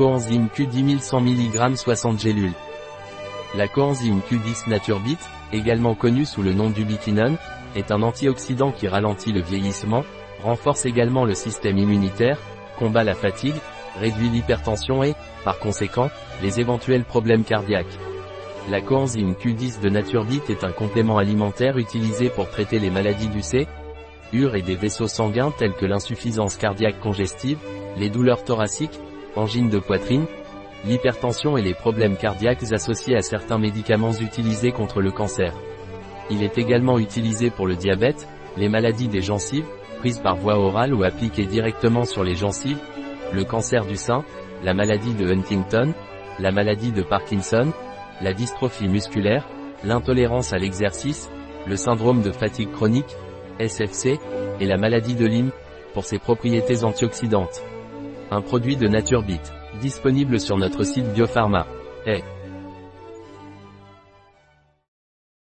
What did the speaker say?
Coenzyme Q10 100 mg 60 gélules. La coenzyme Q10 NatureBit, également connue sous le nom d'ubiquinone, est un antioxydant qui ralentit le vieillissement, renforce également le système immunitaire, combat la fatigue, réduit l'hypertension et, par conséquent, les éventuels problèmes cardiaques. La coenzyme Q10 de NatureBit est un complément alimentaire utilisé pour traiter les maladies du C, UR et des vaisseaux sanguins tels que l'insuffisance cardiaque congestive, les douleurs thoraciques, angines de poitrine, l'hypertension et les problèmes cardiaques associés à certains médicaments utilisés contre le cancer. Il est également utilisé pour le diabète, les maladies des gencives, prises par voie orale ou appliquées directement sur les gencives, le cancer du sein, la maladie de Huntington, la maladie de Parkinson, la dystrophie musculaire, l'intolérance à l'exercice, le syndrome de fatigue chronique, SFC, et la maladie de Lyme, pour ses propriétés antioxydantes. Un produit de NatureBit, disponible sur notre site Biopharma.